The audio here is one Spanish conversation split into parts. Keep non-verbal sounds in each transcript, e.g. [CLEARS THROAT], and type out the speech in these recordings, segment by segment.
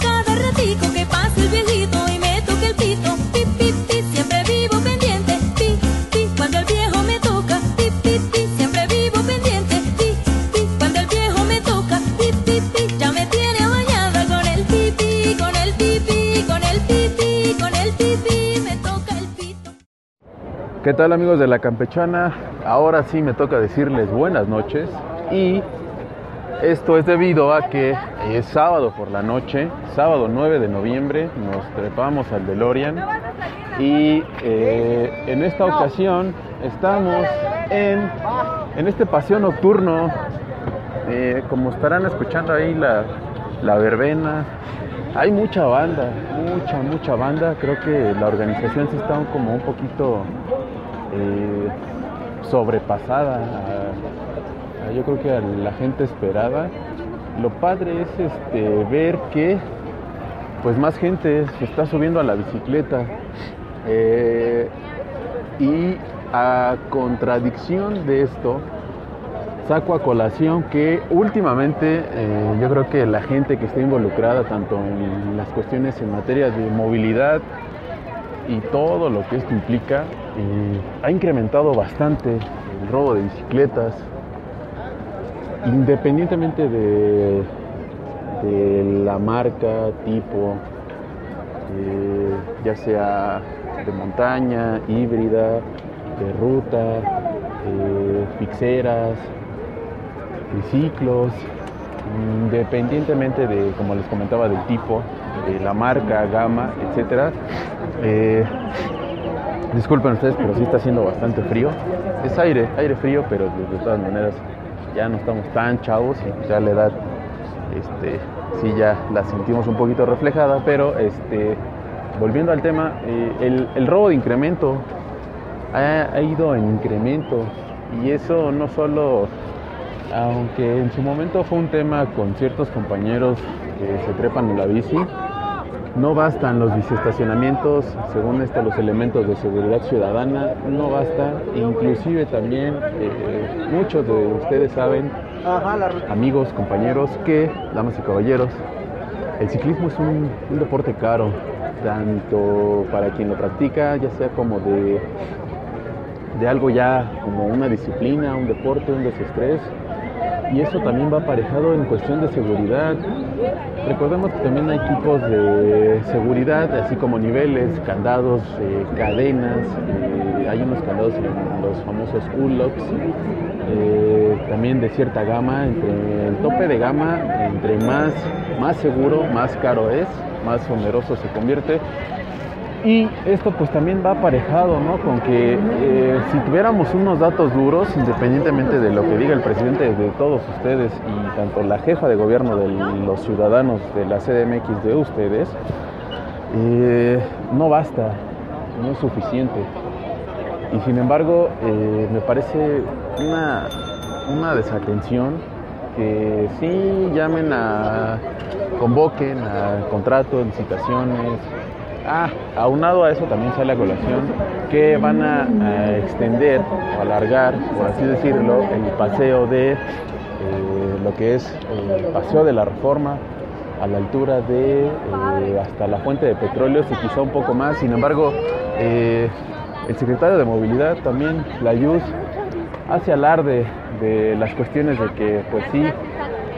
Cada ratico que pasa el viejito y me toca el pito. siempre vivo pendiente. cuando el viejo me toca. siempre vivo pendiente. cuando el viejo me toca. ya me tiene bañada con el pipi, con el pipi, con el pipi, con el pipi, me toca el pito. ¿Qué tal amigos de la campechana? Ahora sí me toca decirles buenas noches y esto es debido a que es sábado por la noche, sábado 9 de noviembre, nos trepamos al DeLorean y eh, en esta ocasión estamos en, en este paseo nocturno, eh, como estarán escuchando ahí la, la verbena, hay mucha banda, mucha, mucha banda, creo que la organización se está como un poquito eh, sobrepasada yo creo que la gente esperada. Lo padre es este, ver que pues más gente se está subiendo a la bicicleta. Eh, y a contradicción de esto, saco a colación que últimamente eh, yo creo que la gente que está involucrada tanto en las cuestiones en materia de movilidad y todo lo que esto implica, eh, ha incrementado bastante el robo de bicicletas, independientemente de, la marca, tipo, eh, ya sea de montaña, híbrida, de ruta, eh, fixeras, triciclos, independientemente de, como les comentaba, del tipo, de la marca, gama, etc. Eh, disculpen ustedes, pero sí está haciendo bastante frío. Es aire, aire frío, pero de todas maneras ya no estamos tan chavos y ya la edad, este, sí ya la sentimos un poquito reflejada, pero este, volviendo al tema, eh, el, robo de incremento ha, ido en incremento y eso no solo, aunque en su momento fue un tema con ciertos compañeros que se trepan en la bici, no bastan los biciestacionamientos, según esto los elementos de seguridad ciudadana, no basta, inclusive también eh, muchos de ustedes saben, amigos, compañeros, que, damas y caballeros, el ciclismo es un, un deporte caro, tanto para quien lo practica, ya sea como de, de algo ya como una disciplina, un deporte, un desestrés, y eso también va aparejado en cuestión de seguridad. Recordemos que también hay tipos de seguridad, así como niveles, candados, eh, cadenas, eh, hay unos candados en los famosos U-locks, eh, también de cierta gama, entre el tope de gama, entre más, más seguro, más caro es, más oneroso se convierte. Y esto pues también va aparejado, ¿no? Con que eh, si tuviéramos unos datos duros, independientemente de lo que diga el presidente de todos ustedes y tanto la jefa de gobierno de los ciudadanos de la CDMX de ustedes, eh, no basta, no es suficiente. Y sin embargo, eh, me parece una, una desatención que sí llamen a, convoquen a contratos, licitaciones, Ah, aunado a eso también sale a colación que van a, extender o alargar, por así decirlo, el paseo de eh, lo que es el paseo de la reforma a la altura de eh, hasta la fuente de petróleo y quizá un poco más. Sin embargo, eh, el secretario de Movilidad también, la YUS, hace alarde de las cuestiones de que pues sí,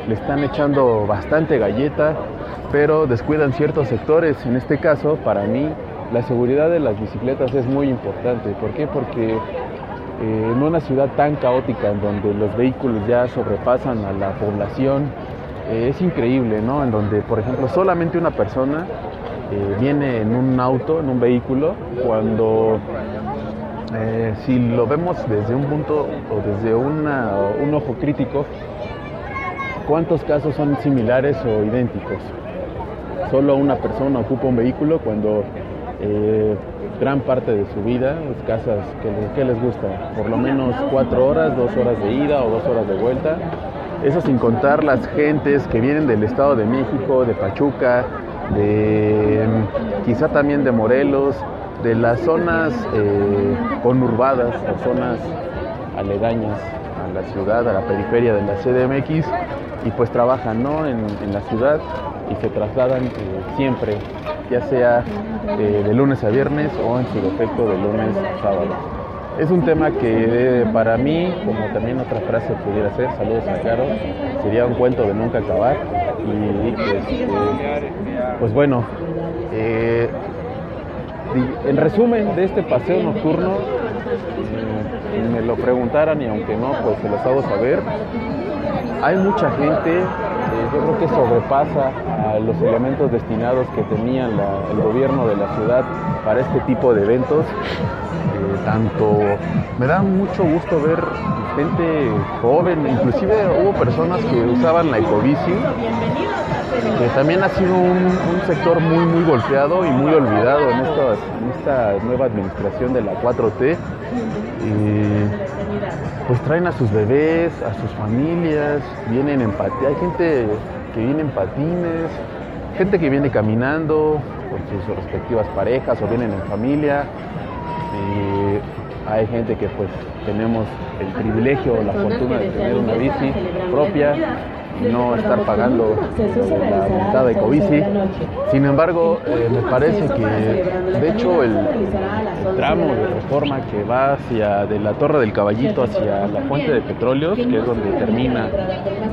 le están echando bastante galleta pero descuidan ciertos sectores. En este caso, para mí, la seguridad de las bicicletas es muy importante. ¿Por qué? Porque eh, en una ciudad tan caótica en donde los vehículos ya sobrepasan a la población, eh, es increíble, ¿no? En donde, por ejemplo, solamente una persona eh, viene en un auto, en un vehículo, cuando si lo vemos desde un punto o desde un ojo crítico, ¿cuántos casos son similares o idénticos? Solo una persona ocupa un vehículo cuando eh, gran parte de su vida, escasas, ¿qué les, qué les gusta? Por lo menos cuatro horas, dos horas de ida o dos horas de vuelta. Eso sin contar las gentes que vienen del Estado de México, de Pachuca, de quizá también de Morelos, de las zonas eh, conurbadas o zonas aledañas a la ciudad, a la periferia de la CDMX y pues trabajan ¿no? en la ciudad y se trasladan eh, siempre, ya sea eh, de lunes a viernes o en su defecto de lunes a sábado. Es un tema que eh, para mí, como también otra frase pudiera ser, saludos a Caro, sería un cuento de nunca acabar. Y este, pues bueno, en resumen de este paseo nocturno, me lo preguntaran y aunque no, pues se los hago saber. Hay mucha gente, yo creo que sobrepasa a los elementos destinados que tenía el gobierno de la ciudad para este tipo de eventos. Eh, tanto me da mucho gusto ver gente joven, inclusive hubo personas que usaban la ecobici, que también ha sido un, sector muy muy golpeado y muy olvidado en, esta nueva administración de la 4T. Y pues traen a sus bebés, a sus familias, vienen en pati- hay gente que viene en patines, gente que viene caminando con sus respectivas parejas o vienen en familia. Y hay gente que pues tenemos el privilegio o la fortuna de tener una bici propia no estar pagando la montada ecobici. Sin embargo, eh, me parece que de hecho el, el tramo de reforma que va hacia de la Torre del Caballito hacia la Fuente de Petróleos, que es donde termina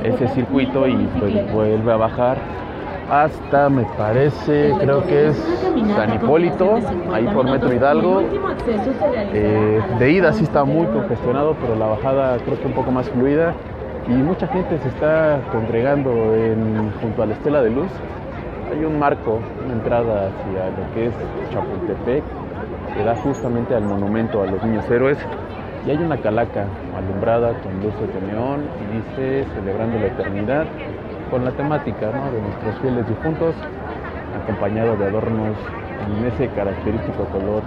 ese circuito y pues vuelve a bajar hasta, me parece, creo que es San Hipólito, ahí por Metro Hidalgo. Eh, de ida sí está muy congestionado, pero la bajada creo que un poco más fluida. Y mucha gente se está congregando junto a la Estela de Luz. Hay un marco, una entrada hacia lo que es Chapultepec, que da justamente al monumento a los niños héroes. Y hay una calaca alumbrada con luces de neón y dice celebrando la eternidad con la temática de nuestros fieles difuntos, acompañado de adornos en ese característico color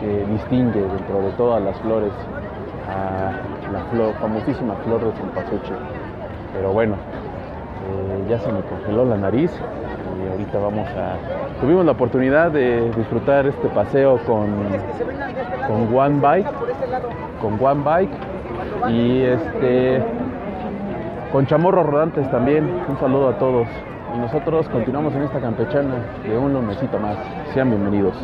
que distingue dentro de todas las flores a la flor, famosísima flor de cempasúchil. Pero bueno, eh, ya se me congeló la nariz y ahorita vamos a... Tuvimos la oportunidad de disfrutar este paseo con, con One Bike, con One Bike y este con chamorros rodantes también. Un saludo a todos. Y nosotros continuamos en esta campechana de un lunesito más. Sean bienvenidos.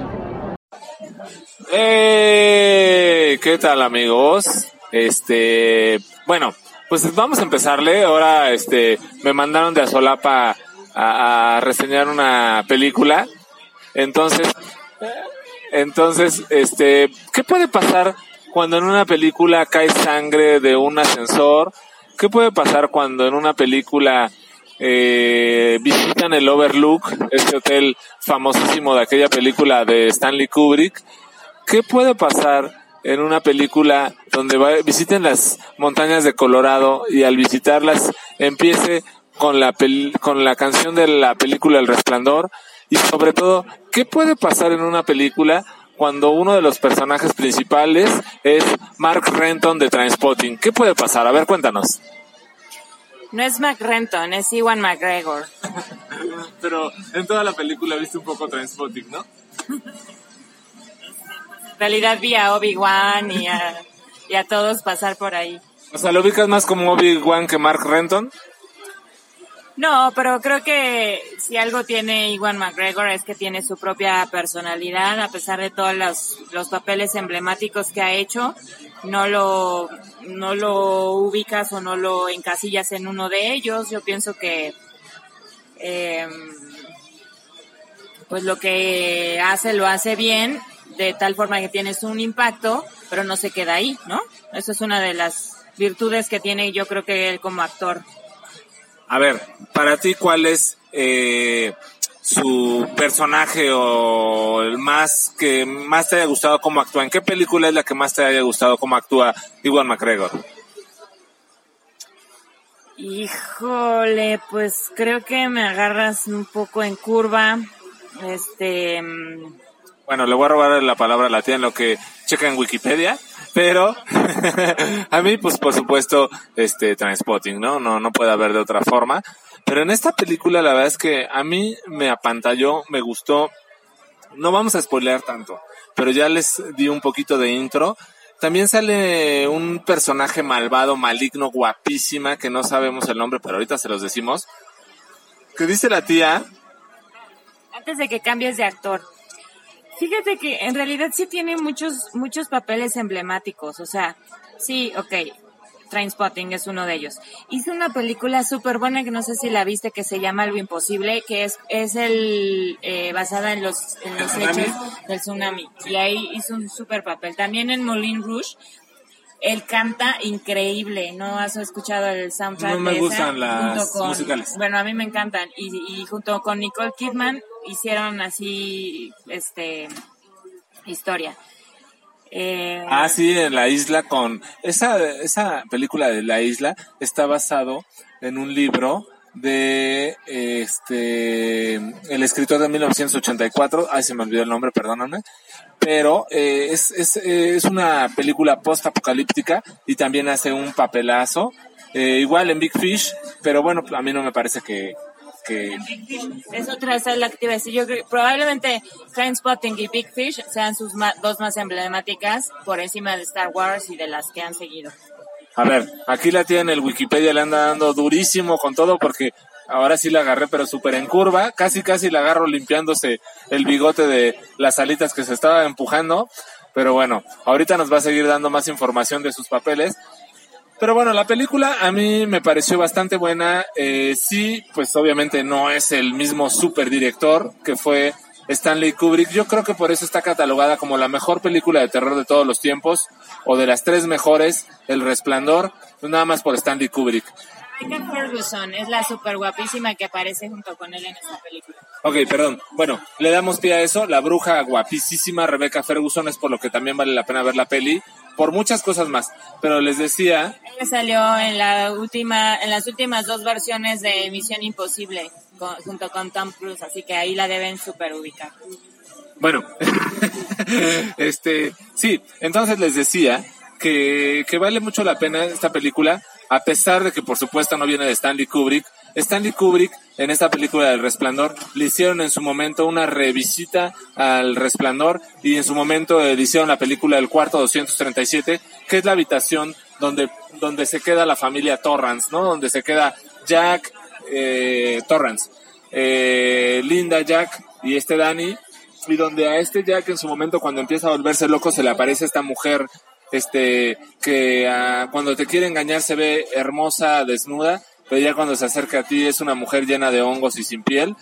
¡Eh! ¿Qué tal amigos? Este, bueno, pues vamos a empezarle. Ahora, este, me mandaron de Azolapa a, a reseñar una película. Entonces, entonces, este, ¿qué puede pasar cuando en una película cae sangre de un ascensor? ¿Qué puede pasar cuando en una película eh, visitan el Overlook, este hotel famosísimo de aquella película de Stanley Kubrick? ¿Qué puede pasar en una película donde va- visiten las montañas de Colorado y al visitarlas empiece con la pel- con la canción de la película El Resplandor y sobre todo qué puede pasar en una película cuando uno de los personajes principales es Mark Renton de Trainspotting? ¿Qué puede pasar? A ver, cuéntanos. No es Mac Renton, es Iwan McGregor. [LAUGHS] Pero en toda la película viste un poco Trainspotting, ¿no? [LAUGHS] Realidad vi a Obi-Wan y a, y a todos pasar por ahí. O sea, ¿lo ubicas más como Obi-Wan que Mark Renton? No, pero creo que si algo tiene Iwan McGregor es que tiene su propia personalidad, a pesar de todos los, los papeles emblemáticos que ha hecho, no lo, no lo ubicas o no lo encasillas en uno de ellos. Yo pienso que, eh, pues lo que hace lo hace bien, de tal forma que tienes un impacto, pero no se queda ahí, ¿no? Eso es una de las virtudes que tiene yo creo que él como actor. A ver, para ti, ¿cuál es eh, su personaje o el más que más te haya gustado cómo actúa? ¿En qué película es la que más te haya gustado cómo actúa Iwan McGregor? Híjole, pues creo que me agarras un poco en curva. Este, mm, Bueno, le voy a robar la palabra a la tía en lo que checa en Wikipedia, pero [LAUGHS] a mí, pues por supuesto, este, Transpotting, ¿no? No, no puede haber de otra forma. Pero en esta película la verdad es que a mí me apantalló, me gustó. No vamos a spoilear tanto, pero ya les di un poquito de intro. También sale un personaje malvado, maligno, guapísima, que no sabemos el nombre, pero ahorita se los decimos. Que dice la tía, antes de que cambies de actor. Fíjate que en realidad sí tiene muchos, muchos papeles emblemáticos. O sea, sí, ok. Trainspotting es uno de ellos. Hizo una película súper buena que no sé si la viste que se llama Lo Imposible, que es, es el, eh, basada en los, en los hechos del tsunami. Y ahí hizo un súper papel. También en Moulin Rouge, él canta increíble. ¿No has escuchado el soundtrack? No me de esa? gustan las con- musicales. Bueno, a mí me encantan. Y, y junto con Nicole Kidman hicieron así, este, historia. Eh, Ah, sí, en la isla con... Esa, esa película de la isla está basado en un libro de este el escritor de 1984, ay se me olvidó el nombre, perdóname, pero eh, es, es, es una película post-apocalíptica y también hace un papelazo, eh, igual en Big Fish, pero bueno, a mí no me parece que, que Es otra esa es la que te iba a decir. Yo creo, probablemente Trainspotting y Big Fish sean sus dos más emblemáticas por encima de Star Wars y de las que han seguido. A ver, aquí la tía en el Wikipedia le anda dando durísimo con todo porque ahora sí la agarré pero súper en curva, casi casi la agarro limpiándose el bigote de las alitas que se estaba empujando, pero bueno, ahorita nos va a seguir dando más información de sus papeles. Pero bueno, la película a mí me pareció bastante buena. Eh, sí, pues obviamente no es el mismo super director que fue Stanley Kubrick. Yo creo que por eso está catalogada como la mejor película de terror de todos los tiempos, o de las tres mejores, El Resplandor, nada más por Stanley Kubrick. Rebecca Ferguson es la súper guapísima que aparece junto con él en esta película. Ok, perdón. Bueno, le damos pie a eso. La bruja guapísima Rebecca Ferguson es por lo que también vale la pena ver la peli, por muchas cosas más. Pero les decía, Ella salió en la última, en las últimas dos versiones de Misión Imposible con- junto con Tom Cruise, así que ahí la deben súper ubicar. Bueno, [LAUGHS] este, sí, entonces les decía que, que vale mucho la pena esta película, a pesar de que por supuesto no viene de Stanley Kubrick. Stanley Kubrick en esta película del Resplandor le hicieron en su momento una revisita al Resplandor y en su momento le hicieron la película del cuarto 237, que es la habitación donde, donde se queda la familia Torrance, ¿no? Donde se queda Jack eh, Torrance, eh, Linda, Jack y este Danny y donde a este Jack en su momento cuando empieza a volverse loco se le aparece esta mujer este que ah, cuando te quiere engañar se ve hermosa desnuda pero ya cuando se acerca a ti es una mujer llena de hongos y sin piel.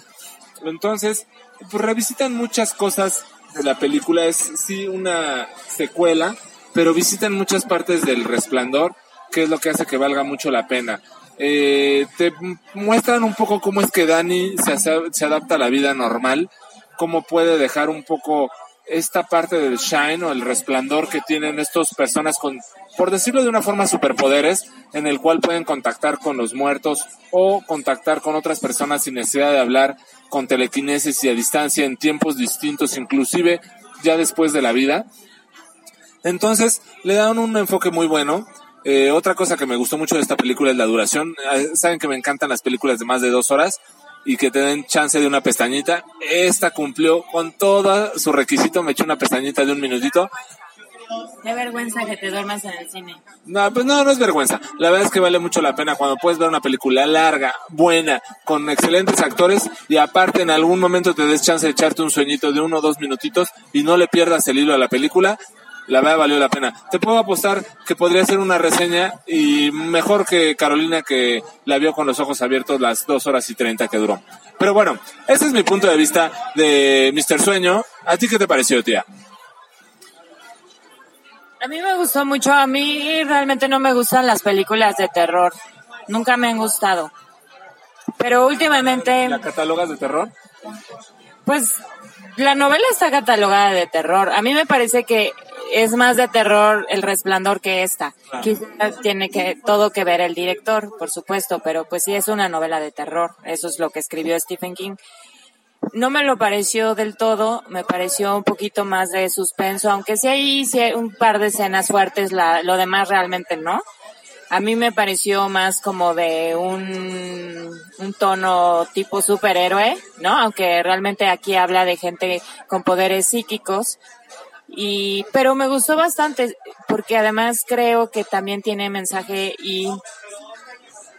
Entonces pues revisitan muchas cosas de la película. Es sí una secuela pero visitan muchas partes del resplandor que es lo que hace que valga mucho la pena. Eh, te muestran un poco cómo es que Dani se, se adapta a la vida normal cómo puede dejar un poco esta parte del shine o el resplandor que tienen estas personas con, por decirlo de una forma, superpoderes, en el cual pueden contactar con los muertos o contactar con otras personas sin necesidad de hablar, con telequinesis y a distancia en tiempos distintos, inclusive ya después de la vida. Entonces, le dan un enfoque muy bueno. Eh, otra cosa que me gustó mucho de esta película es la duración. Eh, Saben que me encantan las películas de más de dos horas y que te den chance de una pestañita. Esta cumplió con todo su requisito. Me echó una pestañita de un minutito. Qué vergüenza que te duermas en el cine. No, pues no, no es vergüenza. La verdad es que vale mucho la pena cuando puedes ver una película larga, buena, con excelentes actores y aparte en algún momento te des chance de echarte un sueñito de uno o dos minutitos y no le pierdas el hilo a la película. La verdad valió la pena. Te puedo apostar que podría ser una reseña y mejor que Carolina que la vio con los ojos abiertos las dos horas y treinta que duró. Pero bueno, ese es mi punto de vista de Mr. Sueño. ¿A ti qué te pareció, tía? A mí me gustó mucho, a mí realmente no me gustan las películas de terror, nunca me han gustado. Pero últimamente, ¿La catalogas de terror? pues la novela está catalogada de terror. A mí me parece que es más de terror el resplandor que esta. Quizás tiene que todo que ver el director, por supuesto, pero pues sí es una novela de terror. Eso es lo que escribió Stephen King. No me lo pareció del todo, me pareció un poquito más de suspenso, aunque sí hay, sí hay un par de escenas fuertes, la, lo demás realmente no. A mí me pareció más como de un, un tono tipo superhéroe, ¿no? Aunque realmente aquí habla de gente con poderes psíquicos. Y, pero me gustó bastante porque además creo que también tiene mensaje y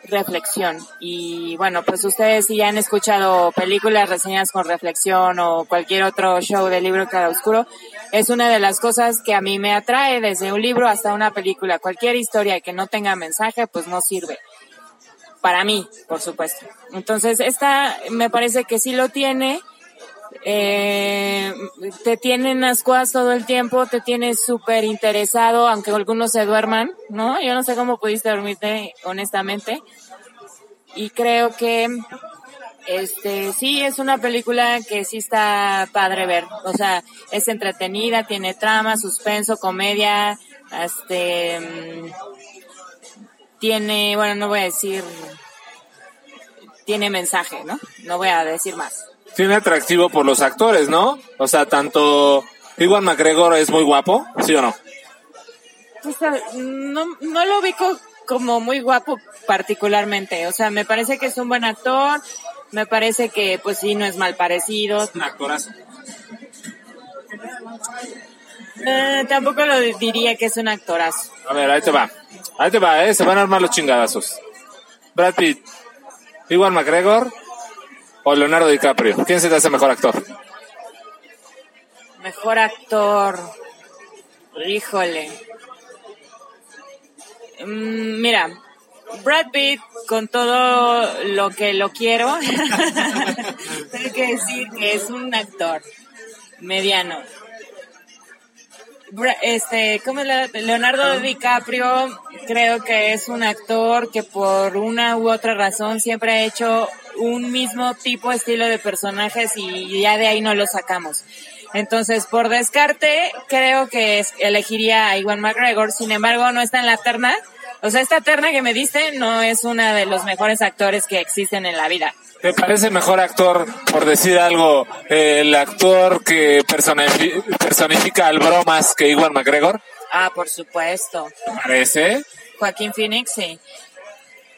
reflexión. Y bueno, pues ustedes si ya han escuchado películas, reseñas con reflexión o cualquier otro show de libro oscuro es una de las cosas que a mí me atrae desde un libro hasta una película. Cualquier historia que no tenga mensaje, pues no sirve. Para mí, por supuesto. Entonces, esta me parece que sí lo tiene. Eh, te tienen ascuas todo el tiempo, te tienes súper interesado, aunque algunos se duerman, ¿no? Yo no sé cómo pudiste dormirte, honestamente. Y creo que este, sí, es una película que sí está padre ver. O sea, es entretenida, tiene trama, suspenso, comedia, este, mm, tiene, bueno, no voy a decir, tiene mensaje, ¿no? No voy a decir más. Tiene atractivo por los actores, ¿no? O sea, tanto Iwan McGregor es muy guapo, ¿sí o no? Pues, no, no lo ubico como muy guapo particularmente. O sea, me parece que es un buen actor, me parece que pues sí no es mal parecido. Un actorazo. Eh, tampoco lo diría que es un actorazo. A ver, ahí te va. Ahí te va, eh. Se van a armar los chingadazos. Brad Pitt, Iwan McGregor o Leonardo DiCaprio. ¿Quién se te hace mejor actor? Mejor actor. Híjole. Mm, mira, Brad Pitt, con todo lo que lo quiero, [LAUGHS] tengo que decir que es un actor mediano. Este, como Leonardo DiCaprio, creo que es un actor que por una u otra razón siempre ha hecho un mismo tipo, estilo de personajes y ya de ahí no lo sacamos. Entonces, por descarte, creo que elegiría a Iwan McGregor. Sin embargo, no está en la terna o sea, esta terna que me diste no es una de los mejores actores que existen en la vida. ¿Te parece mejor actor, por decir algo, el actor que personifica al bromas que Iwan McGregor? Ah, por supuesto. ¿Te parece? Joaquín Phoenix, sí.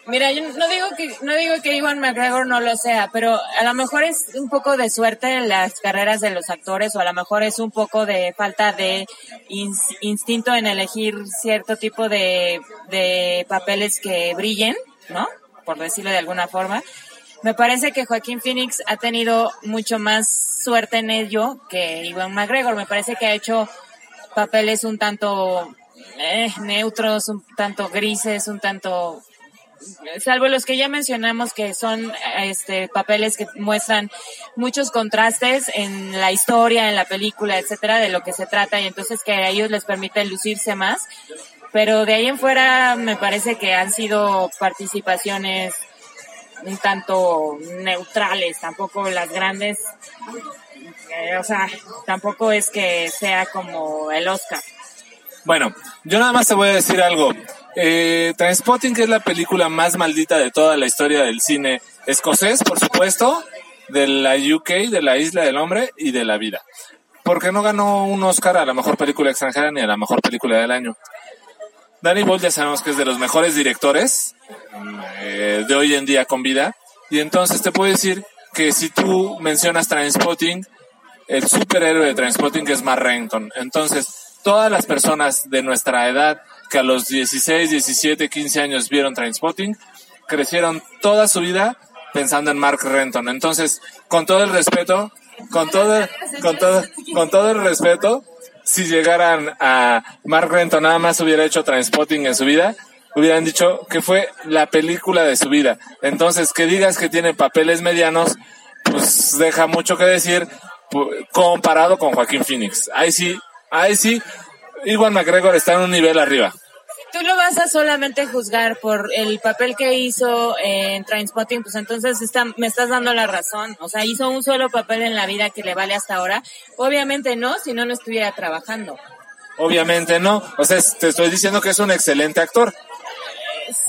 Mira, yo no digo que no digo que Iwan McGregor no lo sea, pero a lo mejor es un poco de suerte en las carreras de los actores o a lo mejor es un poco de falta de instinto en elegir cierto tipo de, de papeles que brillen, ¿no? Por decirlo de alguna forma. Me parece que Joaquín Phoenix ha tenido mucho más suerte en ello que Iwan McGregor. Me parece que ha hecho papeles un tanto eh, neutros, un tanto grises, un tanto salvo los que ya mencionamos que son este papeles que muestran muchos contrastes en la historia, en la película, etcétera, de lo que se trata y entonces que a ellos les permite lucirse más. Pero de ahí en fuera me parece que han sido participaciones un tanto neutrales, tampoco las grandes, eh, o sea, tampoco es que sea como el Oscar. Bueno, yo nada más te voy a decir algo. Eh, Transpotting es la película más maldita de toda la historia del cine escocés, por supuesto, de la UK, de la Isla del Hombre y de la vida. Porque no ganó un Oscar a la mejor película extranjera ni a la mejor película del año. Danny Boyle ya sabemos que es de los mejores directores eh, de hoy en día con vida. Y entonces te puedo decir que si tú mencionas Transpotting, el superhéroe de Transpotting es Mark Renton. Entonces, todas las personas de nuestra edad que a los 16, 17, 15 años vieron Trainspotting, crecieron toda su vida pensando en Mark Renton. Entonces, con todo el respeto, con todo, con todo, con todo el respeto, si llegaran a Mark Renton nada más hubiera hecho Trainspotting en su vida, hubieran dicho que fue la película de su vida. Entonces, que digas que tiene papeles medianos, pues deja mucho que decir comparado con Joaquín Phoenix. Ahí sí, ahí sí, Iwan McGregor está en un nivel arriba. Tú lo vas a solamente juzgar por el papel que hizo en Trainspotting, pues entonces está, me estás dando la razón. O sea, hizo un solo papel en la vida que le vale hasta ahora. Obviamente no, si no, no estuviera trabajando. Obviamente no. O sea, te estoy diciendo que es un excelente actor.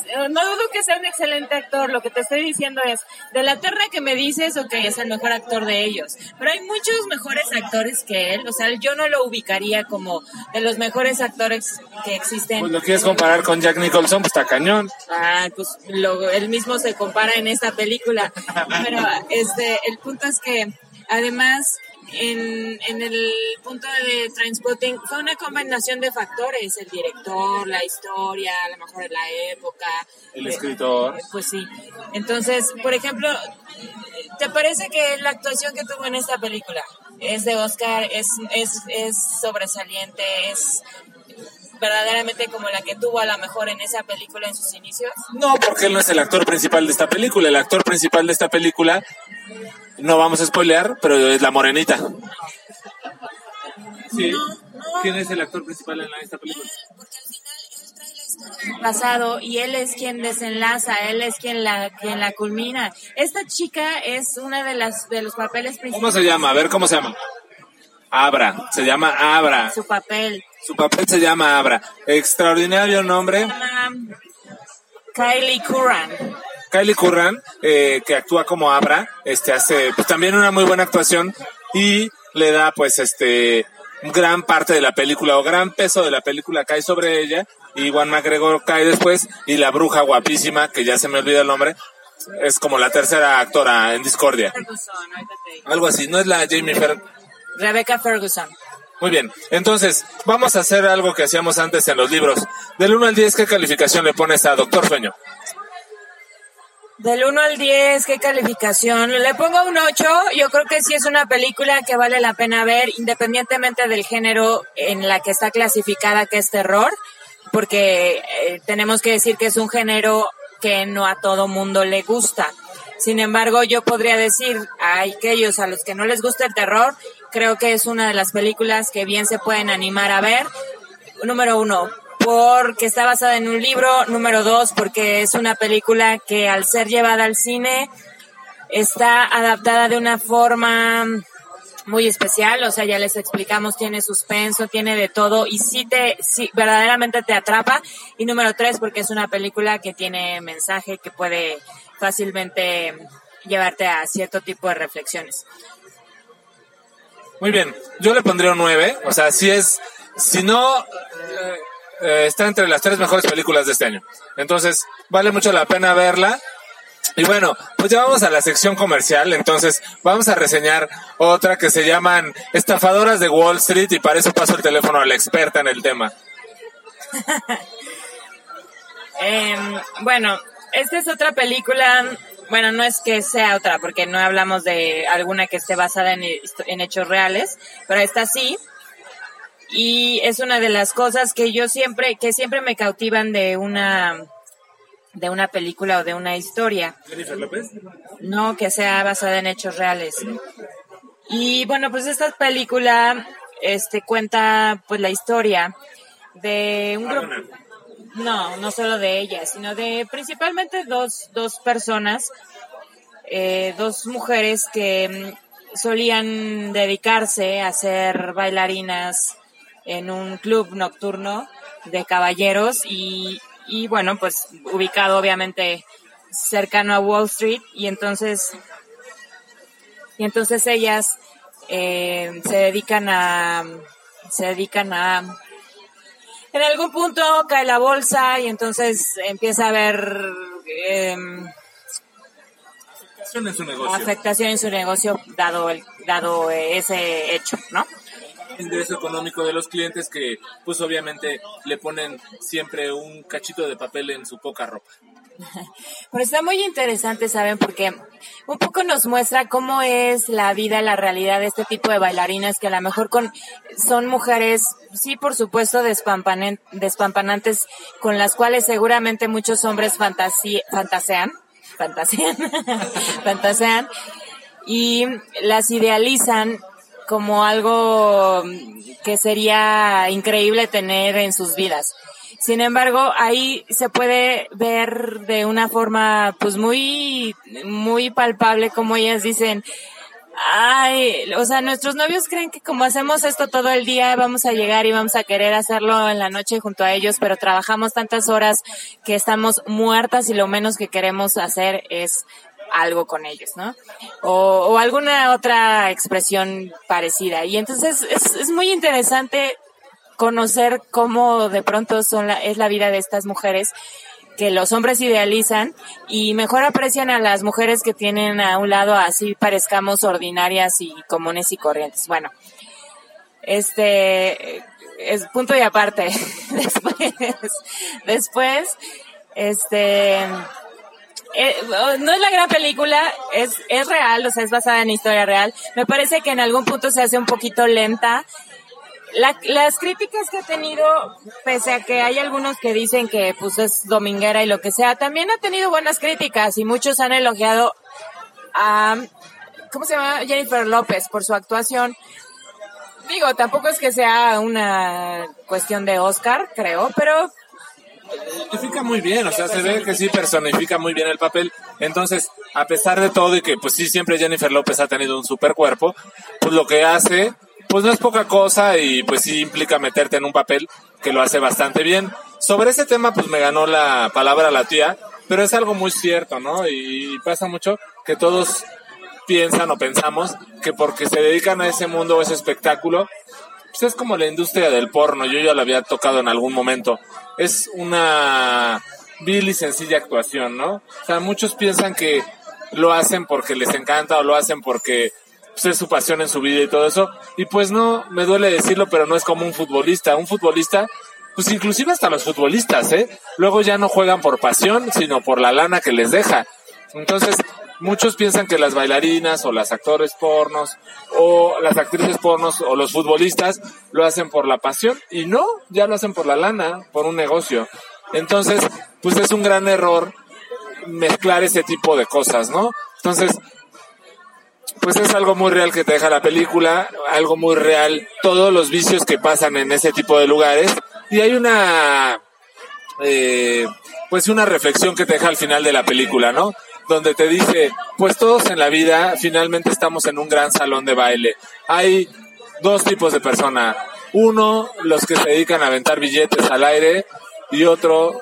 Eh, No dudo que sea un excelente actor, lo que te estoy diciendo es, de la terna que me dices, ok, es el mejor actor de ellos, pero hay muchos mejores actores que él, o sea, yo no lo ubicaría como de los mejores actores que existen. Pues lo quieres comparar con Jack Nicholson, pues está cañón. Ah, pues lo, él mismo se compara en esta película. [LAUGHS] Pero este, el punto es que además en, en el punto de Trainspotting fue una combinación de factores, el director, la historia, a lo mejor la época. El eh, escritor. Pues sí. Entonces, por ejemplo, ¿te parece que la actuación que tuvo en esta película es de Oscar, es, es, es sobresaliente, es verdaderamente como la que tuvo a lo mejor en esa película en sus inicios? No, porque él no es el actor principal de esta película. El actor principal de esta película, no vamos a spoilear, pero es la morenita. Sí. ¿Quién es el actor principal en esta película? pasado y él es quien desenlaza, él es quien la quien la culmina. Esta chica es una de las de los papeles ¿Cómo principales. se llama? A ver, ¿cómo se llama? Abra. Se llama Abra. Su papel Su papel se llama Abra. Extraordinario nombre. se llama Kylie Curran. Kylie Curran, eh, que actúa como Abra, este hace pues, también una muy buena actuación y le da pues este gran parte de la película o gran peso de la película cae sobre ella y Juan McGregor cae después y la bruja guapísima, que ya se me olvida el nombre, es como la tercera actora en Discordia. Algo así, no es la Jamie Fer. Rebecca Ferguson. Muy bien, entonces vamos a hacer algo que hacíamos antes en los libros. Del 1 al 10, ¿qué calificación le pones a Doctor Sueño? Del 1 al 10, ¿qué calificación? Le pongo un 8. Yo creo que sí es una película que vale la pena ver, independientemente del género en la que está clasificada, que es terror, porque eh, tenemos que decir que es un género que no a todo mundo le gusta. Sin embargo, yo podría decir a aquellos a los que no les gusta el terror, creo que es una de las películas que bien se pueden animar a ver. Número uno, porque está basada en un libro. Número dos, porque es una película que al ser llevada al cine está adaptada de una forma muy especial, o sea, ya les explicamos, tiene suspenso, tiene de todo y sí te, sí, verdaderamente te atrapa. Y número tres, porque es una película que tiene mensaje que puede fácilmente llevarte a cierto tipo de reflexiones. Muy bien, yo le pondría un 9, o sea, si es, si no, eh, eh, está entre las tres mejores películas de este año. Entonces, vale mucho la pena verla. Y bueno, pues ya vamos a la sección comercial, entonces vamos a reseñar otra que se llaman Estafadoras de Wall Street y para eso paso el teléfono a la experta en el tema. [LAUGHS] Em, bueno, esta es otra película, bueno, no es que sea otra, porque no hablamos de alguna que esté basada en, en hechos reales, pero esta sí. Y es una de las cosas que yo siempre, que siempre me cautivan de una, de una película o de una historia. Jennifer López. No que sea basada en hechos reales. Y bueno, pues esta película, este, cuenta, pues la historia de un grupo. No, no solo de ella, sino de principalmente dos, dos personas, eh, dos mujeres que mm, solían dedicarse a ser bailarinas en un club nocturno de caballeros y, y bueno, pues ubicado obviamente cercano a Wall Street y entonces, y entonces ellas eh, se dedican a, se dedican a en algún punto cae la bolsa y entonces empieza a haber em, en su negocio. afectación en su negocio dado el, dado ese hecho, ¿no? Ingreso económico de los clientes que pues obviamente le ponen siempre un cachito de papel en su poca ropa. [LAUGHS] Pero está muy interesante, ¿saben? Porque un poco nos muestra cómo es la vida, la realidad de este tipo de bailarinas que a lo mejor con, son mujeres, sí, por supuesto, despampanantes, con las cuales seguramente muchos hombres fantasean, fantasean, [LAUGHS] fantasean, y las idealizan como algo que sería increíble tener en sus vidas. Sin embargo, ahí se puede ver de una forma pues muy muy palpable como ellas dicen, Ay, o sea, nuestros novios creen que como hacemos esto todo el día, vamos a llegar y vamos a querer hacerlo en la noche junto a ellos, pero trabajamos tantas horas que estamos muertas y lo menos que queremos hacer es algo con ellos, ¿no? O, o alguna otra expresión parecida. Y entonces es, muy interesante conocer cómo de pronto son la, es la vida de estas mujeres que los hombres idealizan y mejor aprecian a las mujeres que tienen a un lado así parezcamos ordinarias y comunes y corrientes. Bueno, este es punto y aparte. [LAUGHS] después, después, este, eh, no es la gran película, es, es real, o sea, es basada en historia real. Me parece que en algún punto se hace un poquito lenta la, las críticas que ha tenido, pese a que hay algunos que dicen que pues es dominguera y lo que sea, también ha tenido buenas críticas y muchos han elogiado a, ¿cómo se llama? Jennifer López por su actuación. Digo, tampoco es que sea una cuestión de Oscar, creo, pero personifica muy bien, o sea, se ve que sí personifica muy bien el papel. Entonces, a pesar de todo y que pues sí siempre Jennifer López ha tenido un super cuerpo, pues lo que hace pues no es poca cosa y pues sí implica meterte en un papel que lo hace bastante bien. Sobre ese tema pues me ganó la palabra la tía, pero es algo muy cierto, ¿no? Y pasa mucho que todos piensan o pensamos que porque se dedican a ese mundo o ese espectáculo, pues es como la industria del porno, yo ya lo había tocado en algún momento. Es una vil y sencilla actuación, ¿no? O sea, muchos piensan que lo hacen porque les encanta o lo hacen porque pues, es su pasión en su vida y todo eso. Y pues no, me duele decirlo, pero no es como un futbolista. Un futbolista, pues inclusive hasta los futbolistas, ¿eh? Luego ya no juegan por pasión, sino por la lana que les deja. Entonces, muchos piensan que las bailarinas o las actores pornos o las actrices pornos o los futbolistas lo hacen por la pasión y no, ya lo hacen por la lana, por un negocio. Entonces, pues es un gran error mezclar ese tipo de cosas, ¿no? Entonces, pues es algo muy real que te deja la película, algo muy real, todos los vicios que pasan en ese tipo de lugares. Y hay una, eh, pues una reflexión que te deja al final de la película, ¿no? Donde te dice, pues todos en la vida finalmente estamos en un gran salón de baile. Hay dos tipos de personas. Uno, los que se dedican a aventar billetes al aire y otro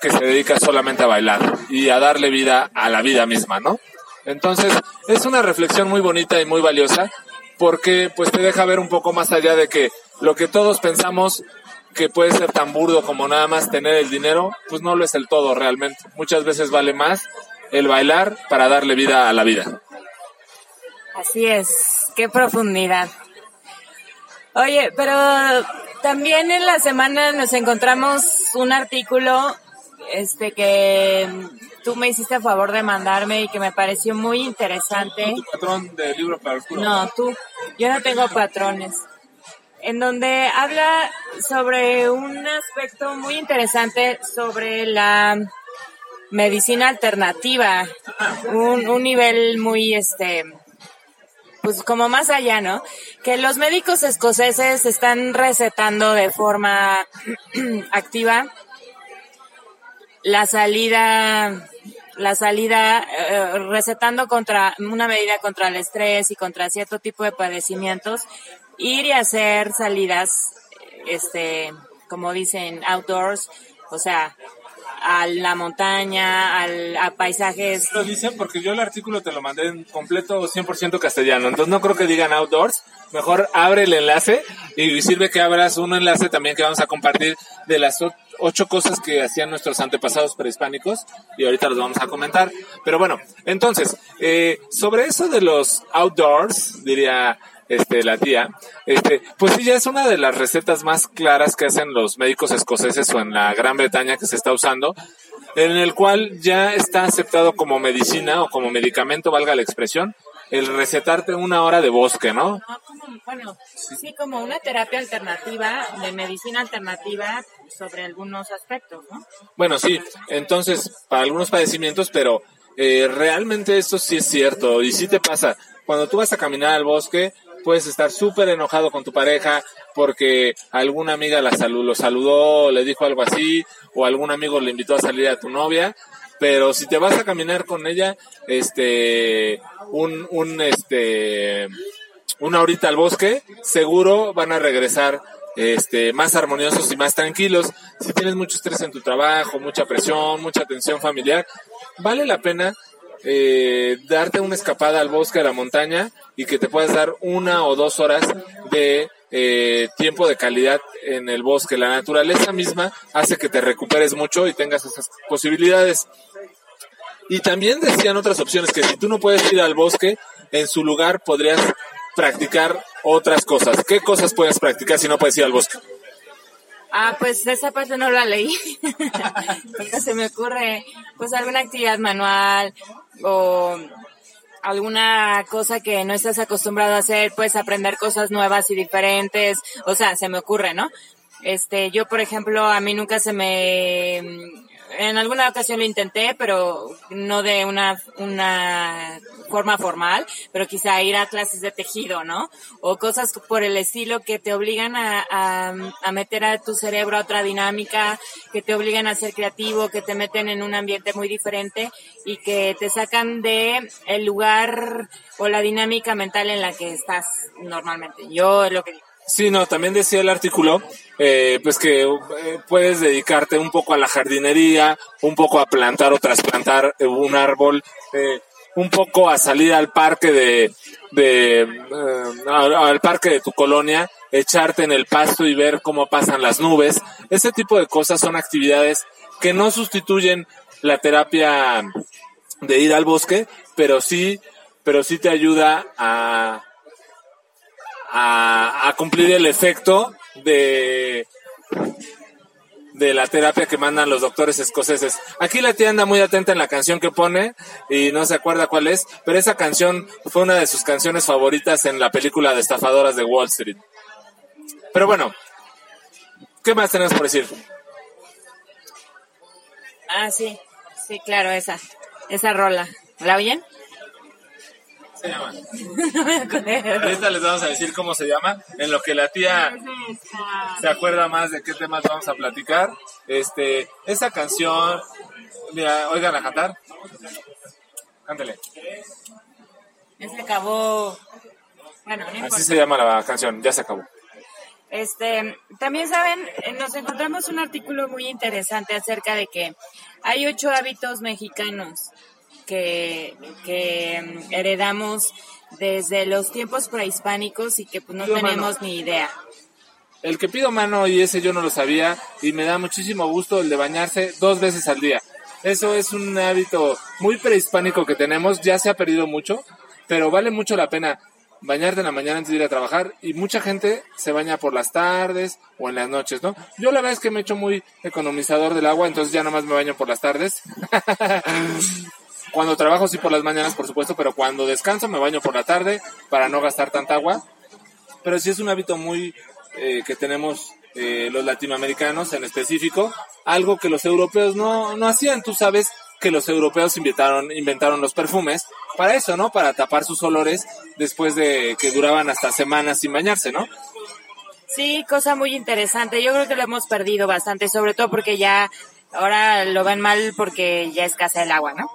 que se dedica solamente a bailar y a darle vida a la vida misma, ¿no? Entonces, es una reflexión muy bonita y muy valiosa porque pues te deja ver un poco más allá de que lo que todos pensamos que puede ser tan burdo como nada más tener el dinero, pues no lo es el todo realmente. Muchas veces vale más el bailar para darle vida a la vida. Así es, qué profundidad. Oye, pero también en la semana nos encontramos un artículo este que tú me hiciste a favor de mandarme y que me pareció muy interesante. ¿Tu patrón de libro para el culo? No, tú. Yo no tengo patrones. En donde habla sobre un aspecto muy interesante sobre la medicina alternativa. Un, un nivel muy, este, pues como más allá, ¿no? Que los médicos escoceses están recetando de forma [CLEARS THROAT] activa la salida la salida eh, recetando contra una medida contra el estrés y contra cierto tipo de padecimientos ir y hacer salidas este como dicen outdoors o sea a la montaña, al, a paisajes. Lo dicen porque yo el artículo te lo mandé en completo 100% castellano, entonces no creo que digan outdoors, mejor abre el enlace y sirve que abras un enlace también que vamos a compartir de las ocho cosas que hacían nuestros antepasados prehispánicos y ahorita los vamos a comentar. Pero bueno, entonces, eh, sobre eso de los outdoors, diría este, la tía, este, pues sí, ya es una de las recetas más claras que hacen los médicos escoceses o en la Gran Bretaña que se está usando, en el cual ya está aceptado como medicina o como medicamento, valga la expresión, el recetarte una hora de bosque, ¿no? bueno, sí, como una terapia alternativa, de medicina alternativa sobre algunos aspectos, ¿no? Bueno, sí, entonces, para algunos padecimientos, pero eh, realmente esto sí es cierto, y sí te pasa, cuando tú vas a caminar al bosque, puedes estar súper enojado con tu pareja porque alguna amiga la salud, lo saludó, le dijo algo así, o algún amigo le invitó a salir a tu novia, pero si te vas a caminar con ella, este, un, un, este, una horita al bosque, seguro van a regresar este, más armoniosos y más tranquilos. Si tienes mucho estrés en tu trabajo, mucha presión, mucha tensión familiar, vale la pena eh, darte una escapada al bosque, a la montaña y que te puedas dar una o dos horas de eh, tiempo de calidad en el bosque. La naturaleza misma hace que te recuperes mucho y tengas esas posibilidades. Y también decían otras opciones que si tú no puedes ir al bosque, en su lugar podrías practicar otras cosas. ¿Qué cosas puedes practicar si no puedes ir al bosque? Ah, pues esa parte no la leí. [LAUGHS] Se me ocurre, pues alguna actividad manual o alguna cosa que no estás acostumbrado a hacer, pues aprender cosas nuevas y diferentes. O sea, se me ocurre, ¿no? Este, yo, por ejemplo, a mí nunca se me en alguna ocasión lo intenté, pero no de una, una forma formal, pero quizá ir a clases de tejido, ¿no? O cosas por el estilo que te obligan a, a, a meter a tu cerebro a otra dinámica, que te obligan a ser creativo, que te meten en un ambiente muy diferente y que te sacan de el lugar o la dinámica mental en la que estás normalmente. Yo lo que digo. Sí, no, también decía el artículo, eh, pues que eh, puedes dedicarte un poco a la jardinería, un poco a plantar o trasplantar eh, un árbol, eh, un poco a salir al parque de, de al parque de tu colonia, echarte en el pasto y ver cómo pasan las nubes. Ese tipo de cosas son actividades que no sustituyen la terapia de ir al bosque, pero sí, pero sí te ayuda a a, cumplir el efecto de de la terapia que mandan los doctores escoceses. Aquí la tía anda muy atenta en la canción que pone y no se acuerda cuál es, pero esa canción fue una de sus canciones favoritas en la película de estafadoras de Wall Street. Pero bueno, ¿qué más tenemos por decir? Ah, sí, sí, claro, esa, esa rola. ¿La oyen? Se llama. [LAUGHS] no. Ahorita les vamos a decir cómo se llama, en lo que la tía se acuerda más de qué temas vamos a platicar. Este, esa canción, mira, oigan a cantar. Cántele. Ese acabó. Bueno, no importa. Así se llama la canción, ya se acabó. Este, también saben, nos encontramos un artículo muy interesante acerca de que hay ocho hábitos mexicanos que, que mm, heredamos desde los tiempos prehispánicos y que pues no mano. tenemos ni idea. El que pido mano y ese yo no lo sabía y me da muchísimo gusto el de bañarse dos veces al día. Eso es un hábito muy prehispánico que tenemos, ya se ha perdido mucho, pero vale mucho la pena bañarte en la mañana antes de ir a trabajar y mucha gente se baña por las tardes o en las noches, ¿no? Yo la verdad es que me he hecho muy economizador del agua, entonces ya nomás me baño por las tardes. [LAUGHS] cuando trabajo sí por las mañanas, por supuesto, pero cuando descanso me baño por la tarde para no gastar tanta agua. Pero sí es un hábito muy eh, que tenemos eh, los latinoamericanos en específico, algo que los europeos no, no hacían. Tú sabes que los europeos inventaron, inventaron los perfumes para eso, ¿no? Para tapar sus olores después de que duraban hasta semanas sin bañarse, ¿no? Sí, cosa muy interesante. Yo creo que lo hemos perdido bastante, sobre todo porque ya ahora lo ven mal porque ya escasea el agua, ¿no?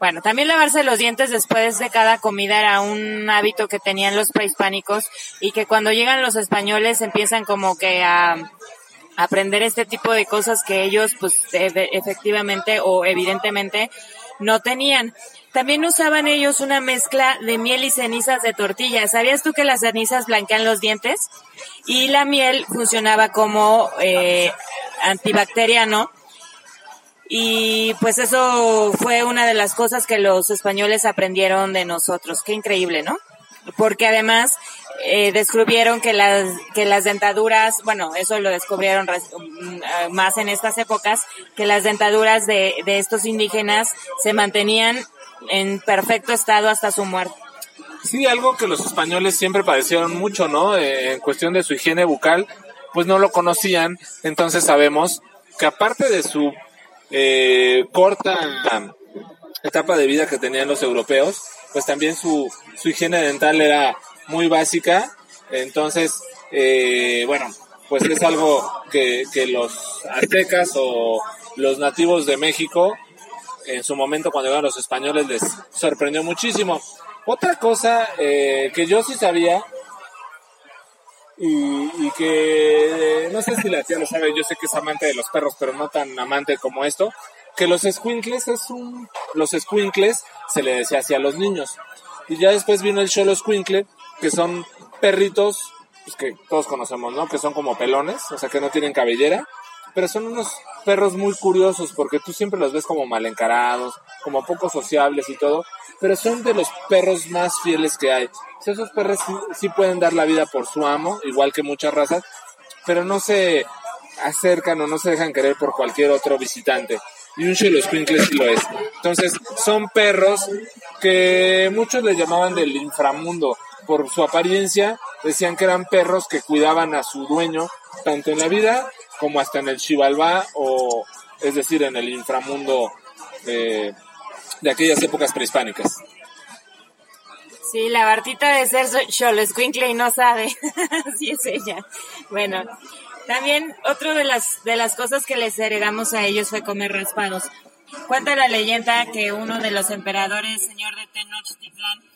Bueno, también lavarse los dientes después de cada comida era un hábito que tenían los prehispánicos y que cuando llegan los españoles empiezan como que a aprender este tipo de cosas que ellos pues e- efectivamente o evidentemente no tenían. También usaban ellos una mezcla de miel y cenizas de tortilla. ¿Sabías tú que las cenizas blanquean los dientes? Y la miel funcionaba como eh, antibacteriano. Y pues eso fue una de las cosas que los españoles aprendieron de nosotros. Qué increíble, ¿no? Porque además eh, descubrieron que las que las dentaduras, bueno, eso lo descubrieron mm, eh, más en estas épocas, que las dentaduras de, de estos indígenas se mantenían en perfecto estado hasta su muerte. Sí, algo que los españoles siempre padecieron mucho, ¿no? Eh, en cuestión de su higiene bucal, pues no lo conocían, entonces sabemos que aparte de su eh, corta etapa de vida que tenían los europeos, pues también su, su higiene dental era muy básica, entonces, eh, bueno, pues es algo que, que los aztecas o los nativos de México, en su momento cuando llegaron los españoles les sorprendió muchísimo. Otra cosa eh, que yo sí sabía y, y que eh, no sé si la tía lo sabe, yo sé que es amante de los perros, pero no tan amante como esto, que los squinkles es un... Los squinkles se le decía así a los niños. Y ya después vino el Cholo Squinkle, que son perritos pues, que todos conocemos, ¿no? Que son como pelones, o sea, que no tienen cabellera, pero son unos perros muy curiosos porque tú siempre los ves como mal encarados, como poco sociables y todo, pero son de los perros más fieles que hay. Esos perros sí, pueden dar la vida por su amo, igual que muchas razas, pero no se acercan o no se dejan querer por cualquier otro visitante. Y un Squinkle sí lo es. Entonces, son perros que muchos le llamaban del inframundo. Por su apariencia, decían que eran perros que cuidaban a su dueño, tanto en la vida como hasta en el Chivalba, o es decir, en el inframundo eh, de aquellas épocas prehispánicas. Sí, la Bartita de ser Xoloscuincle y no sabe. [LAUGHS] Así es ella. Bueno, también otro de las, de las cosas que les heredamos a ellos fue comer raspados. Cuenta la leyenda que uno de los emperadores, señor de Tenochtitlán,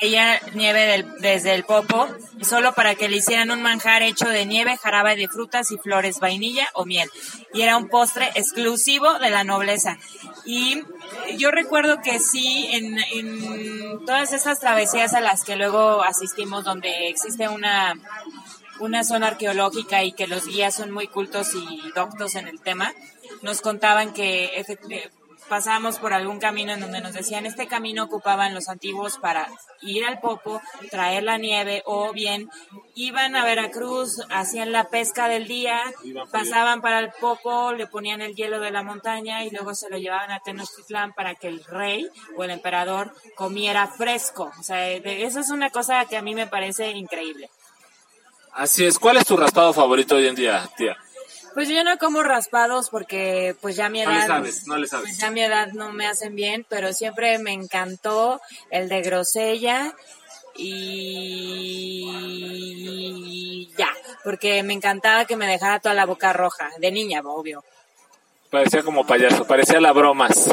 traía nieve del- desde el Popo solo para que le hicieran un manjar hecho de nieve, jarabe de frutas y flores, vainilla o miel. Y era un postre exclusivo de la nobleza. Y yo recuerdo que sí, en, en todas esas travesías a las que luego asistimos, donde existe una, una zona arqueológica y que los guías son muy cultos y doctos en el tema, nos contaban que pasábamos por algún camino en donde nos decían este camino ocupaban los antiguos para ir al Popo, traer la nieve o bien iban a Veracruz, hacían la pesca del día, pasaban para el Popo, le ponían el hielo de la montaña y luego se lo llevaban a Tenochtitlán para que el rey o el emperador comiera fresco. O sea, de- eso es una cosa que a mí me parece increíble. Así es. ¿Cuál es tu raspado favorito hoy en día, tía? Pues yo no como raspados porque pues ya mi No le edad sabes, no le sabes. pues ya mi edad no me hacen bien, pero siempre me encantó el de grosella y ya, porque me encantaba que me dejara toda la boca roja, de niña, obvio. Parecía como payaso, parecía la bromas.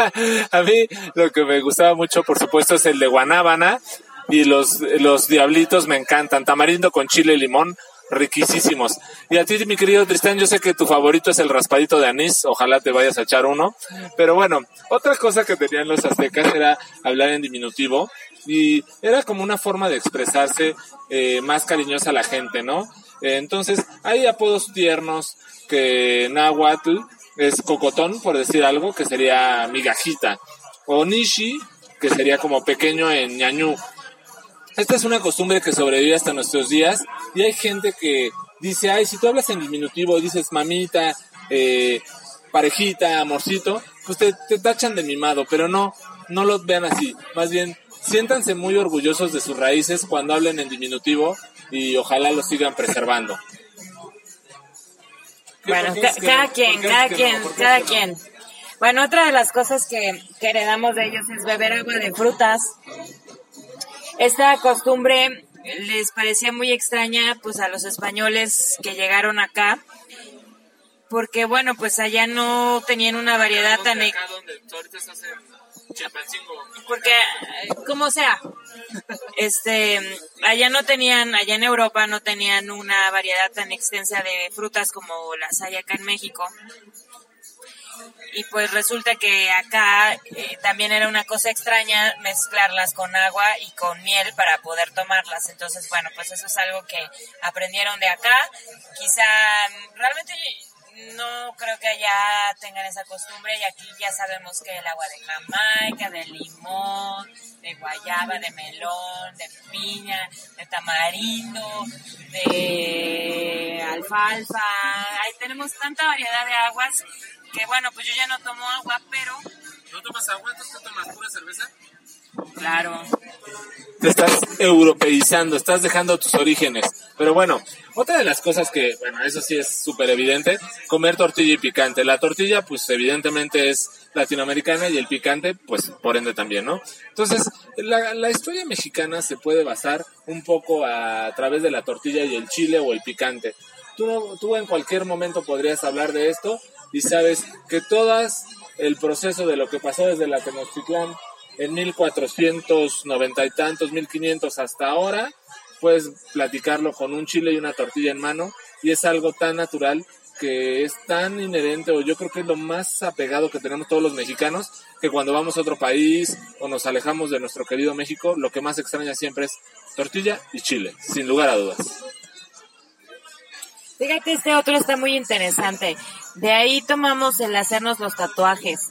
[LAUGHS] a mí lo que me gustaba mucho, por supuesto, es el de guanábana y los, los diablitos me encantan. Tamarindo con chile y limón, riquísimos. Y a ti, mi querido Tristán, yo sé que tu favorito es el raspadito de anís, ojalá te vayas a echar uno. Pero bueno, otra cosa que tenían los aztecas era hablar en diminutivo y era como una forma de expresarse eh, más cariñosa a la gente, ¿no? Eh, entonces, hay apodos tiernos que náhuatl es cocotón, por decir algo, que sería migajita. O nishi, que sería como pequeño en ñañú. Esta es una costumbre que sobrevive hasta nuestros días y hay gente que dice, ay, si tú hablas en diminutivo, dices mamita, eh, parejita, amorcito, pues te, te tachan de mimado, pero no, no lo vean así. Más bien, siéntanse muy orgullosos de sus raíces cuando hablen en diminutivo y ojalá lo sigan preservando. ¿Qué- Bueno, ca- que cada quien, ¿Por qué cada no? quien, ¿Por qué cada no? quien. Bueno, otra de las cosas que, que heredamos de ellos es beber agua de frutas. Esta costumbre les parecía muy extraña pues a los españoles que llegaron acá porque bueno pues allá no tenían una variedad tan e- porque como sea este allá no tenían allá en Europa no tenían una variedad tan extensa de frutas como las hay acá en México y pues resulta que acá eh, también era una cosa extraña mezclarlas con agua y con miel para poder tomarlas. Entonces, bueno, pues eso es algo que aprendieron de acá. Quizá realmente no creo que allá tengan esa costumbre y aquí ya sabemos que el agua de Jamaica, de limón, de guayaba, de melón, de piña, de tamarindo, de alfalfa. Ahí tenemos tanta variedad de aguas que bueno, pues yo ya no tomo agua, pero ¿No tomas agua? ¿Entonces tomas? ¿Pura cerveza? claro. te estás europeizando, estás dejando tus orígenes. Pero bueno, otra de las cosas que, bueno, eso sí es súper evidente, comer tortilla y picante. La tortilla, pues evidentemente es latinoamericana y el picante, pues por ende también, ¿no? Entonces, la, la historia mexicana se puede basar un poco a, través de la tortilla y el chile o el picante. Tú, tú en cualquier momento podrías hablar de esto y sabes que todas el proceso de lo que pasó desde la Tenochtitlán en 1490 y tantos, 1500 hasta ahora, puedes platicarlo con un chile y una tortilla en mano y es algo tan natural que es tan inherente o yo creo que es lo más apegado que tenemos todos los mexicanos que cuando vamos a otro país o nos alejamos de nuestro querido México, lo que más extraña siempre es tortilla y chile, sin lugar a dudas. Fíjate, este otro está muy interesante. De ahí tomamos el hacernos los tatuajes.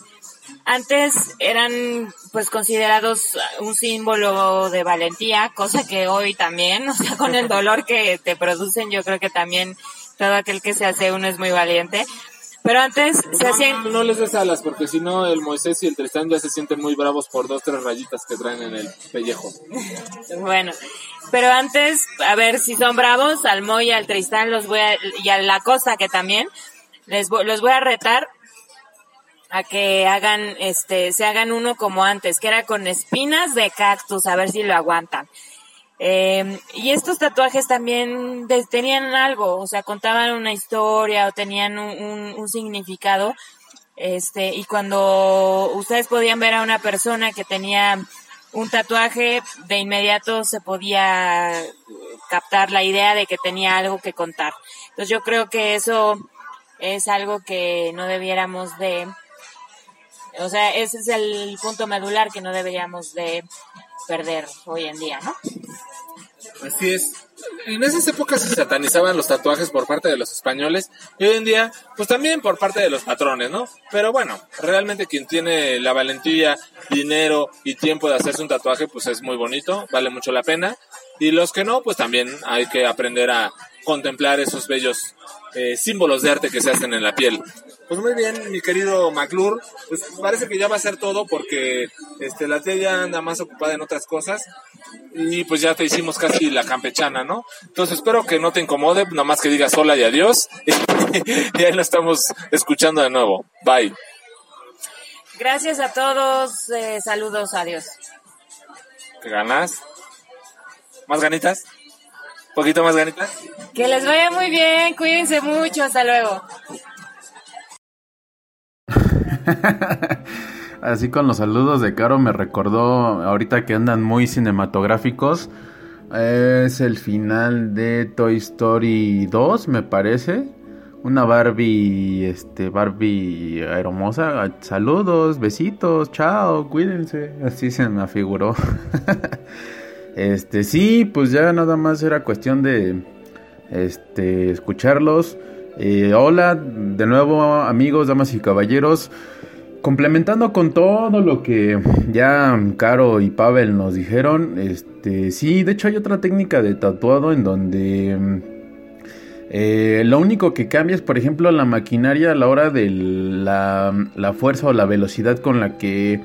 Antes eran pues considerados un símbolo de valentía, cosa que hoy también, [LAUGHS] o sea, con el dolor que te producen, yo creo que también todo aquel que se hace uno es muy valiente. Pero antes se hacían... No, no les des alas, porque si no el Moisés y el Tristán ya se sienten muy bravos por dos, tres rayitas que traen en el pellejo. [LAUGHS] Bueno, pero antes, a ver si son bravos, al Moy y al Tristán los voy a, y a la Costa que también, les vo- los voy a retar a que hagan, este, se hagan uno como antes, que era con espinas de cactus, a ver si lo aguantan. Eh, y estos tatuajes también tenían algo, o sea, contaban una historia o tenían un, un- un significado. Este, y cuando ustedes podían ver a una persona que tenía un tatuaje, de inmediato se podía captar la idea de que tenía algo que contar. Entonces yo creo que eso es algo que no debiéramos de, o sea, ese es el punto medular que no deberíamos de perder hoy en día, ¿no? Así es. En esas épocas se satanizaban los tatuajes por parte de los españoles y hoy en día, pues también por parte de los patrones, ¿no? Pero bueno, realmente quien tiene la valentía, dinero y tiempo de hacerse un tatuaje, pues es muy bonito, vale mucho la pena. Y los que no, pues también hay que aprender a contemplar esos bellos eh, símbolos de arte que se hacen en la piel. Pues muy bien, mi querido McClure, pues parece que ya va a ser todo porque este, la tía ya anda más ocupada en otras cosas y pues ya te hicimos casi la campechana, ¿no? Entonces espero que no te incomode, nada más que digas hola y adiós [LAUGHS] y ahí lo estamos escuchando de nuevo. Bye. Gracias a todos, eh, saludos, adiós. ¿Qué ganas? ¿Más ganitas? ¿Un poquito más ganitas? Que les vaya muy bien, cuídense mucho, hasta luego. [LAUGHS] Así con los saludos de Caro me recordó ahorita que andan muy cinematográficos. Es el final de Toy Story 2, me parece. Una Barbie, este, Barbie hermosa. Saludos, besitos, chao, cuídense. Así se me afiguró. [LAUGHS] este, sí, pues ya nada más era cuestión de, este, escucharlos. Eh, hola, de nuevo amigos, damas y caballeros. Complementando con todo lo que ya Caro y Pavel nos dijeron, este, sí, de hecho hay otra técnica de tatuado en donde mm, eh, lo único que cambia es, por ejemplo, la maquinaria a la hora de la, la fuerza o la velocidad con la que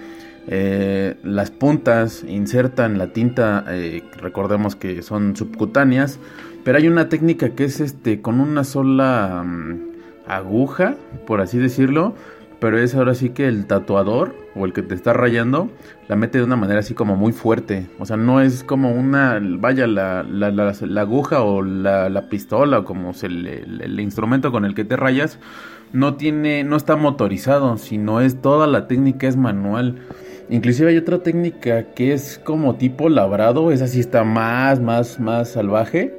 eh, las puntas insertan la tinta, eh, recordemos que son subcutáneas, pero hay una técnica que es este con una sola mm, aguja, por así decirlo, pero es ahora sí que el tatuador o el que te está rayando la mete de una manera así como muy fuerte. O sea, no es como una, vaya, la, la, la, aguja o la, la, pistola o como el, el instrumento con el que te rayas, no tiene, no está motorizado, sino es toda la técnica es manual. Inclusive hay otra técnica que es como tipo labrado, esa sí está más, más, más salvaje,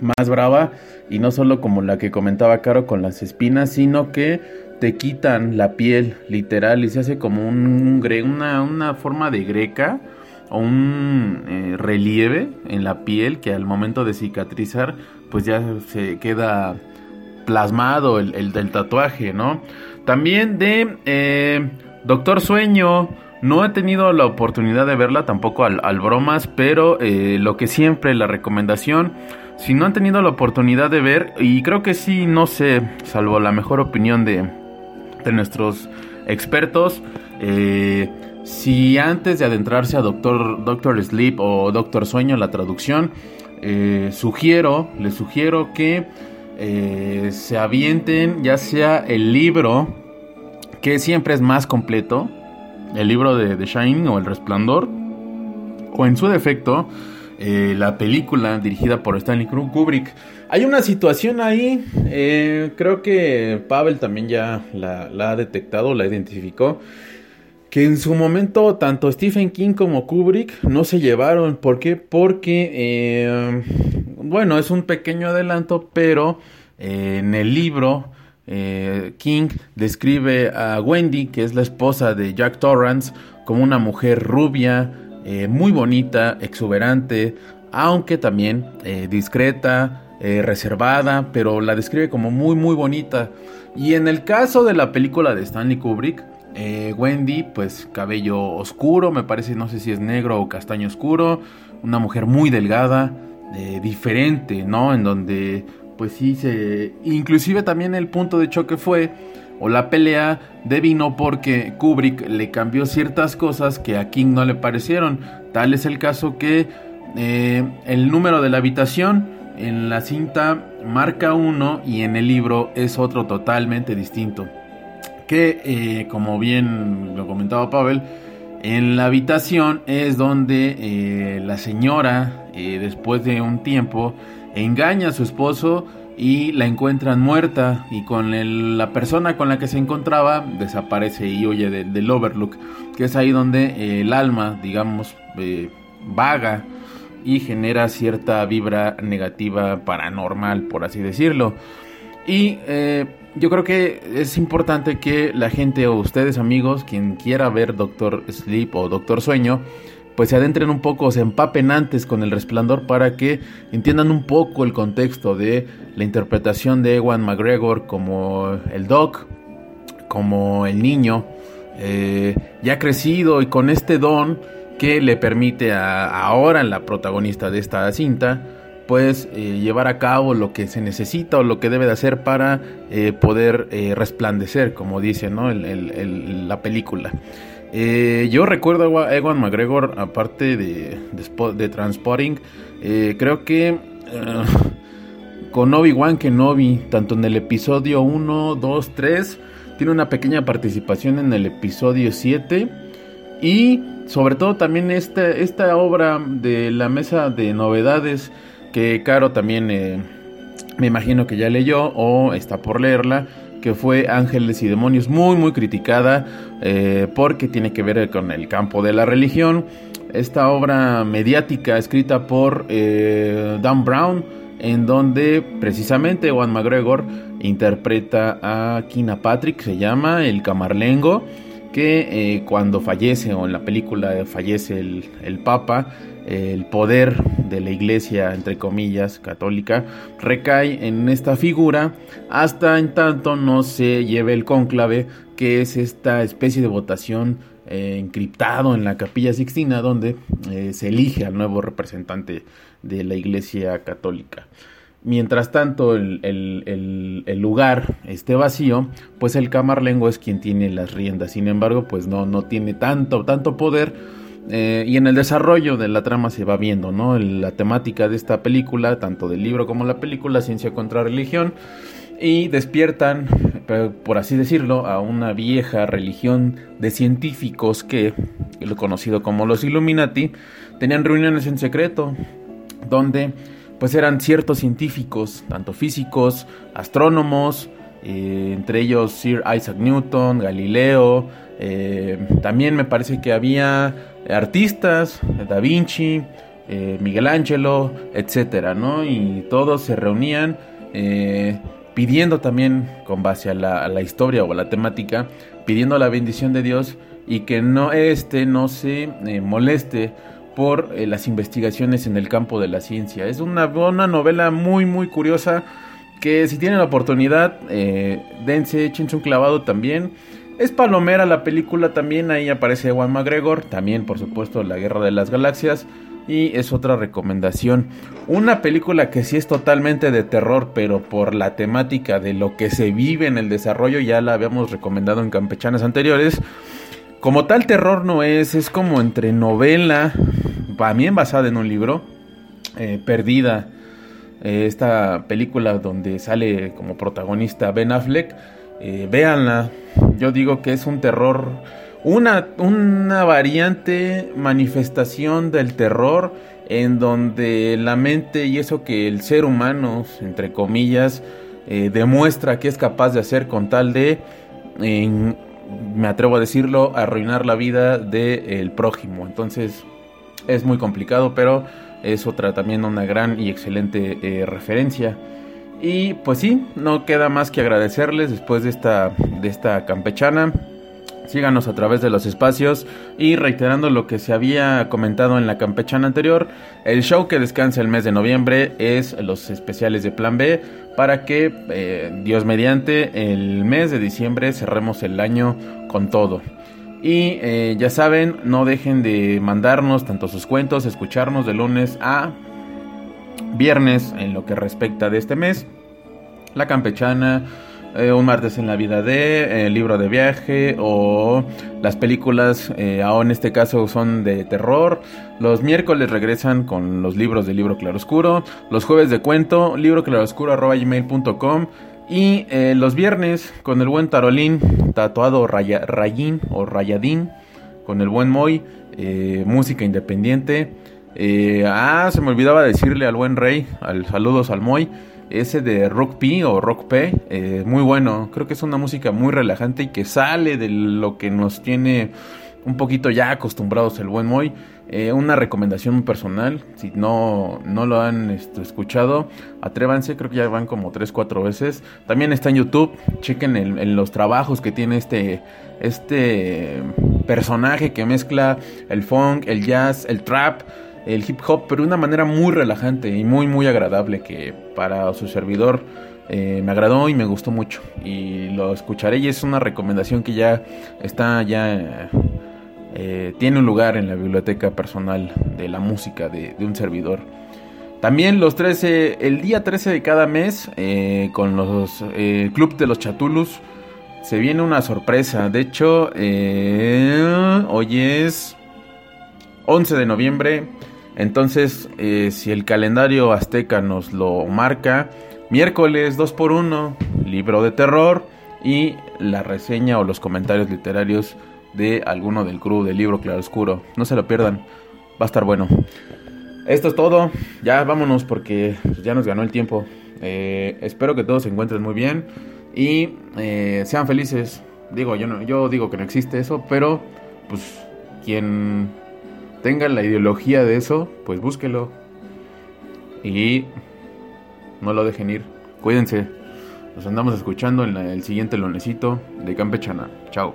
más brava y no solo como la que comentaba Caro con las espinas, sino que te quitan la piel literal y se hace como un, un una, una, forma de greca o un eh, relieve en la piel que al momento de cicatrizar pues ya se queda plasmado el, el del tatuaje, ¿no? También de eh, Doctor Sueño, no he tenido la oportunidad de verla tampoco al, al bromas, pero eh, lo que siempre la recomendación si no han tenido la oportunidad de ver, y creo que sí, no sé, salvo la mejor opinión de, de nuestros expertos, eh, si antes de adentrarse a Doctor, Doctor Sleep o Doctor Sueño, la traducción, eh, sugiero, les sugiero que se avienten ya sea el libro, que siempre es más completo, el libro de The Shining o El Resplandor, o en su defecto, eh, la película dirigida por Stanley Kubrick. Hay una situación ahí, eh, creo que Pavel también ya la, ha detectado, la identificó, que en su momento tanto Stephen King como Kubrick no se llevaron. ¿Por qué? Porque, eh, bueno, es un pequeño adelanto, pero en el libro eh, King describe a Wendy, que es la esposa de Jack Torrance, como una mujer rubia, eh, muy bonita, exuberante, aunque también eh, discreta, eh, reservada, pero la describe como muy muy bonita. Y en el caso de la película de Stanley Kubrick, Wendy, pues cabello oscuro, me parece, no sé si es negro o castaño oscuro, una mujer muy delgada, diferente, ¿no? En donde, pues sí, se... Inclusive también el punto de choque fue, o la pelea, devino porque Kubrick le cambió ciertas cosas que a King no le parecieron. Tal es el caso que eh, el número de la habitación en la cinta marca uno y en el libro es otro totalmente distinto. Que, eh, como bien lo comentaba Pavel, en la habitación es donde eh, la señora, después de un tiempo, engaña a su esposo y la encuentran muerta y con el- la persona con la que se encontraba desaparece y huye de- del Overlook, que es ahí donde eh, el alma, digamos, eh, vaga y genera cierta vibra negativa paranormal, por así decirlo. Y eh, yo creo que es importante que la gente o ustedes amigos, quien quiera ver Doctor Sleep o Doctor Sueño, pues se adentren un poco, se empapen antes con el resplandor para que entiendan un poco el contexto de la interpretación de Ewan McGregor como el Doc, como el niño, eh, ya crecido y con este don que le permite a, ahora la protagonista de esta cinta, pues eh, llevar a cabo lo que se necesita o lo que debe de hacer para eh, poder resplandecer, como dice ¿no? la película. Eh, yo recuerdo a Ewa- Ewan McGregor, aparte de, de Transporting, eh, creo que eh, con Obi-Wan Kenobi, tanto en el episodio 1, 2, 3, tiene una pequeña participación en el episodio 7 y sobre todo también esta, esta obra de la mesa de novedades que Caro también eh, me imagino que ya leyó o está por leerla, que fue Ángeles y Demonios, muy muy criticada eh, porque tiene que ver con el campo de la religión. Esta obra mediática escrita por eh, Dan Brown, en donde precisamente Juan McGregor interpreta a Kina Patrick, se llama el camarlengo, que eh, cuando fallece o en la película fallece el, el Papa, el poder de la iglesia, entre comillas, católica, recae en esta figura hasta en tanto no se lleve el cónclave, que es esta especie de votación eh, encriptado en la capilla sixtina donde eh, se elige al nuevo representante de la iglesia católica. Mientras tanto el, lugar esté vacío, pues el camarlengo es quien tiene las riendas. Sin embargo, pues no, no tiene tanto, tanto poder. Eh, y en el desarrollo de la trama se va viendo, ¿no? La temática de esta película, tanto del libro como la película, ciencia contra religión. Y despiertan, por así decirlo, a una vieja religión de científicos que, lo conocido como los Illuminati, tenían reuniones en secreto, donde pues eran ciertos científicos, tanto físicos, astrónomos, eh, entre ellos Sir Isaac Newton, Galileo, eh, también me parece que había artistas, Da Vinci, eh, Miguel Ángelo, etcétera, ¿no? Y todos se reunían eh, pidiendo también, con base a la, historia o a la temática, pidiendo la bendición de Dios y que no este no se eh, moleste por eh, las investigaciones en el campo de la ciencia. Es una, una novela muy muy curiosa que si tienen la oportunidad, eh, dense, échense un clavado también. Es palomera la película también, ahí aparece Juan McGregor, también por supuesto La Guerra de las Galaxias. Y es otra recomendación. Una película que sí es totalmente de terror, pero por la temática de lo que se vive en el desarrollo, ya la habíamos recomendado en campechanas anteriores. Como tal terror no es, es como entre novela, también basada en un libro, eh, Perdida, eh, esta película donde sale como protagonista Ben Affleck, eh, véanla, yo digo que es un terror, una, una variante manifestación del terror en donde la mente y eso que el ser humano, entre comillas, eh, demuestra que es capaz de hacer con tal de en- me atrevo a decirlo, arruinar la vida del prójimo. Entonces es muy complicado, pero es otra también una gran y excelente eh, referencia. Y pues sí, no queda más que agradecerles después de esta, de esta campechana. Síganos a través de los espacios y reiterando lo que se había comentado en la campechana anterior, el show que descansa el mes de noviembre es los especiales de Plan B para que eh, Dios mediante el mes de diciembre cerremos el año con todo. Y eh, ya saben, no dejen de mandarnos tanto sus cuentos, escucharnos de lunes a viernes en lo que respecta de este mes. La campechana, eh, un martes en la vida de, el libro de viaje o las películas, eh, en este caso son de terror. Los miércoles regresan con los libros del libro claroscuro. Los jueves de cuento, libro gmail.com y eh, los viernes con el buen Tarolín, tatuado Rayín o Rayadín, con el buen Moy, eh, música independiente. Eh, ah, se me olvidaba decirle al buen Rey, al saludos al Moy, ese de Rock P o Rock P, muy bueno. Creo que es una música muy relajante y que sale de lo que nos tiene un poquito ya acostumbrados el buen Moy. Eh, una recomendación personal, si no, no lo han este, escuchado, atrévanse, creo que ya van como 3, 4 veces. También está en YouTube, chequen en los trabajos que tiene este, este personaje que mezcla el funk, el jazz, el trap, el hip hop, pero de una manera muy relajante y muy, muy agradable que para su servidor eh, me agradó y me gustó mucho. Y lo escucharé y es una recomendación que ya está ya tiene un lugar en la biblioteca personal de la música de, un servidor. También los 13, el día 13 de cada mes, eh, con los eh, Club de los Chatulus, se viene una sorpresa. De hecho, hoy es 11 de noviembre. Entonces, si el calendario azteca nos lo marca, miércoles 2 por 1 libro de terror y la reseña o los comentarios literarios de alguno del crew del libro Claroscuro. No se lo pierdan, va a estar bueno. Esto es todo, ya vámonos porque ya nos ganó el tiempo. Eh, espero que todos se encuentren muy bien y eh, sean felices. Digo, yo, no, yo digo que no existe eso, pero pues quien tenga la ideología de eso, pues búsquelo y no lo dejen ir. Cuídense. Nos andamos escuchando en el siguiente lonecito de Campechana. Chao.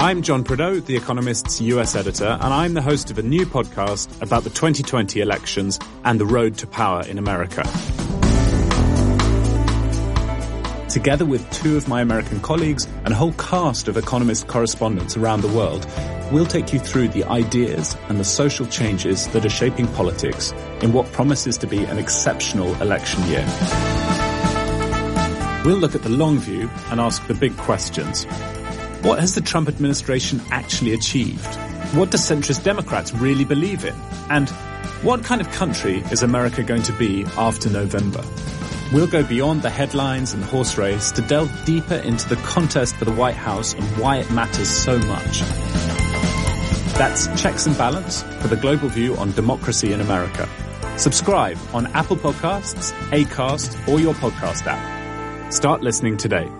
I'm John Prideaux, The Economist's US editor, and I'm the host of a new podcast about the 2020 elections and the road to power in America. Together with two of my American colleagues and a whole cast of Economist correspondents around the world, we'll take you through the ideas and the social changes that are shaping politics in what promises to be an exceptional election year. We'll look at the long view and ask the big questions. What has the Trump administration actually achieved? What do centrist Democrats really believe in? And what kind of country is America going to be after November? We'll go beyond the headlines and horse race to delve deeper into the contest for the White House and why it matters so much. That's Checks and Balance for the global view on democracy in America. Subscribe on Apple Podcasts, Acast, or your podcast app. Start listening today.